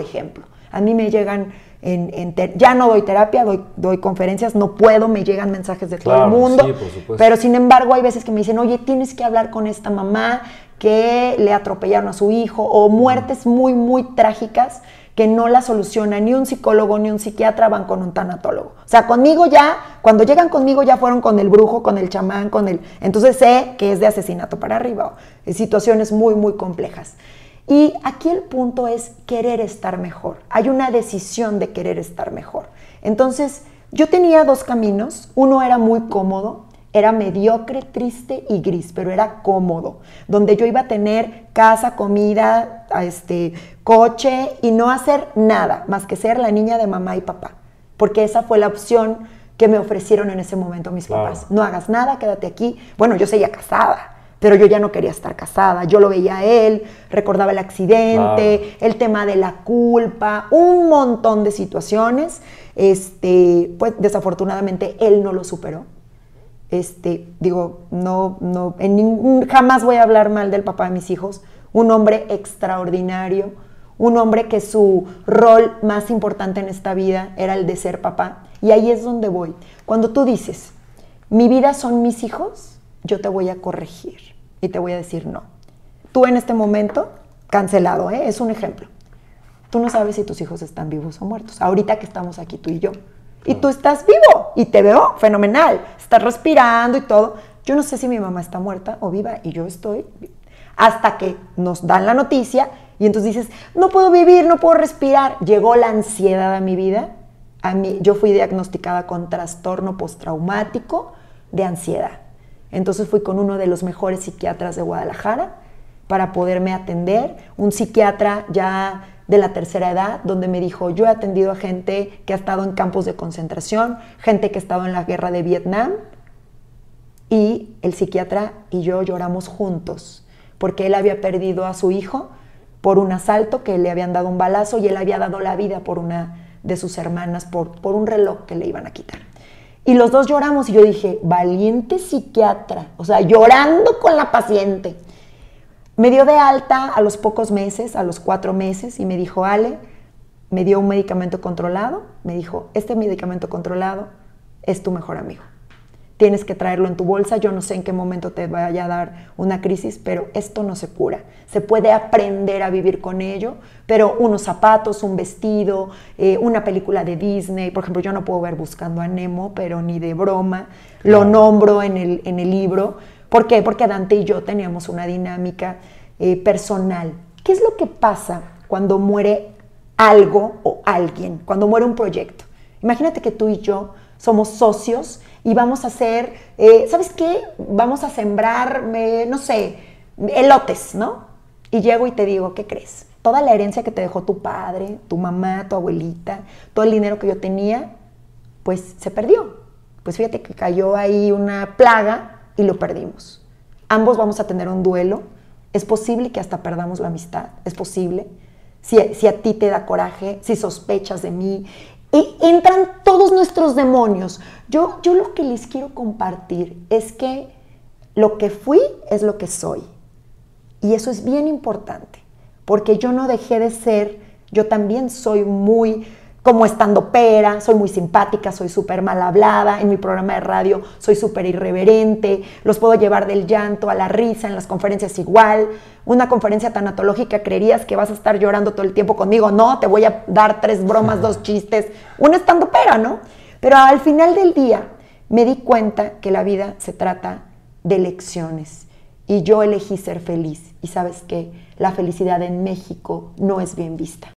por ejemplo. A mí me llegan en, ya no doy terapia, doy, doy, conferencias, no puedo, me llegan mensajes de todo el mundo. pero sin embargo, hay veces que me dicen, oye, tienes que hablar con esta mamá que le atropellaron a su hijo, o muertes muy, muy trágicas que no la soluciona ni un psicólogo ni un psiquiatra, van con un tanatólogo. O sea, conmigo ya, cuando llegan conmigo ya fueron con el brujo, con el chamán, con el... Entonces sé que es de asesinato para arriba, o situaciones muy, muy complejas. Y aquí el punto es querer estar mejor. Hay una decisión de querer estar mejor. Entonces, yo tenía dos caminos. Uno era muy cómodo, era mediocre, triste y gris, pero era cómodo, donde yo iba a tener casa, comida, este, coche y no hacer nada más que ser la niña de mamá y papá, porque esa fue la opción que me ofrecieron en ese momento mis papás. No hagas nada, quédate aquí. Bueno, yo seguía casada, pero yo ya no quería estar casada. Yo lo veía a él, recordaba el accidente, el tema de la culpa, un montón de situaciones. Este, pues desafortunadamente él no lo superó. Este, digo, no, no, en ningún, jamás voy a hablar mal del papá de mis hijos. Un hombre extraordinario, un hombre que su rol más importante en esta vida era el de ser papá. Y ahí es donde voy. Cuando tú dices, mi vida son mis hijos, yo te voy a corregir y te voy a decir no. Tú en este momento, cancelado, ¿eh? es un ejemplo. Tú no sabes si tus hijos están vivos o muertos. Ahorita que estamos aquí tú y yo. Y tú estás vivo y te veo fenomenal. Estás respirando y todo. Yo no sé si mi mamá está muerta o viva y yo estoy hasta que nos dan la noticia y entonces dices, no puedo vivir, no puedo respirar. Llegó la ansiedad a mi vida. A mí, yo fui diagnosticada con trastorno postraumático de ansiedad. Entonces fui con uno de los mejores psiquiatras de Guadalajara para poderme atender, un psiquiatra ya de la tercera edad, donde me dijo, yo he atendido a gente que ha estado en campos de concentración, gente que ha estado en la guerra de Vietnam, y el psiquiatra y yo lloramos juntos, porque él había perdido a su hijo por un asalto, que le habían dado un balazo, y él había dado la vida por una de sus hermanas, por, por un reloj que le iban a quitar. Y los dos lloramos y yo dije, valiente psiquiatra, o sea, llorando con la paciente. Me dio de alta a los pocos meses, a los cuatro meses, y me dijo, Ale, me dio un medicamento controlado, me dijo, este medicamento controlado es tu mejor amigo tienes que traerlo en tu bolsa. Yo no sé en qué momento te vaya a dar una crisis, pero esto no se cura. Se puede aprender a vivir con ello, pero unos zapatos, un vestido, eh, una película de Disney, por ejemplo, yo no puedo ver Buscando a Nemo, pero ni de broma, lo nombro en el, en el libro. ¿Por qué? Porque Dante y yo teníamos una dinámica eh, personal. ¿Qué es lo que pasa cuando muere algo o alguien, cuando muere un proyecto? Imagínate que tú y yo somos socios y vamos a hacer, eh, ¿sabes qué? Vamos a sembrar, no sé, elotes, ¿no? Y llego y te digo, ¿qué crees? Toda la herencia que te dejó tu padre, tu mamá, tu abuelita, todo el dinero que yo tenía, pues se perdió. Pues fíjate que cayó ahí una plaga y lo perdimos. Ambos vamos a tener un duelo. Es posible que hasta perdamos la amistad, es posible. Si, si a ti te da coraje, si sospechas de mí, y entran todos nuestros demonios. Yo, yo lo que les quiero compartir es que lo que fui es lo que soy. Y eso es bien importante, porque yo no dejé de ser, yo también soy muy como estando pera, soy muy simpática, soy súper mal hablada, en mi programa de radio soy súper irreverente, los puedo llevar del llanto a la risa, en las conferencias igual. Una conferencia tanatológica creerías que vas a estar llorando todo el tiempo conmigo, no, te voy a dar tres bromas, dos chistes, un estando pera, ¿no? Pero al final del día me di cuenta que la vida se trata de lecciones y yo elegí ser feliz y sabes que la felicidad en México no es bien vista.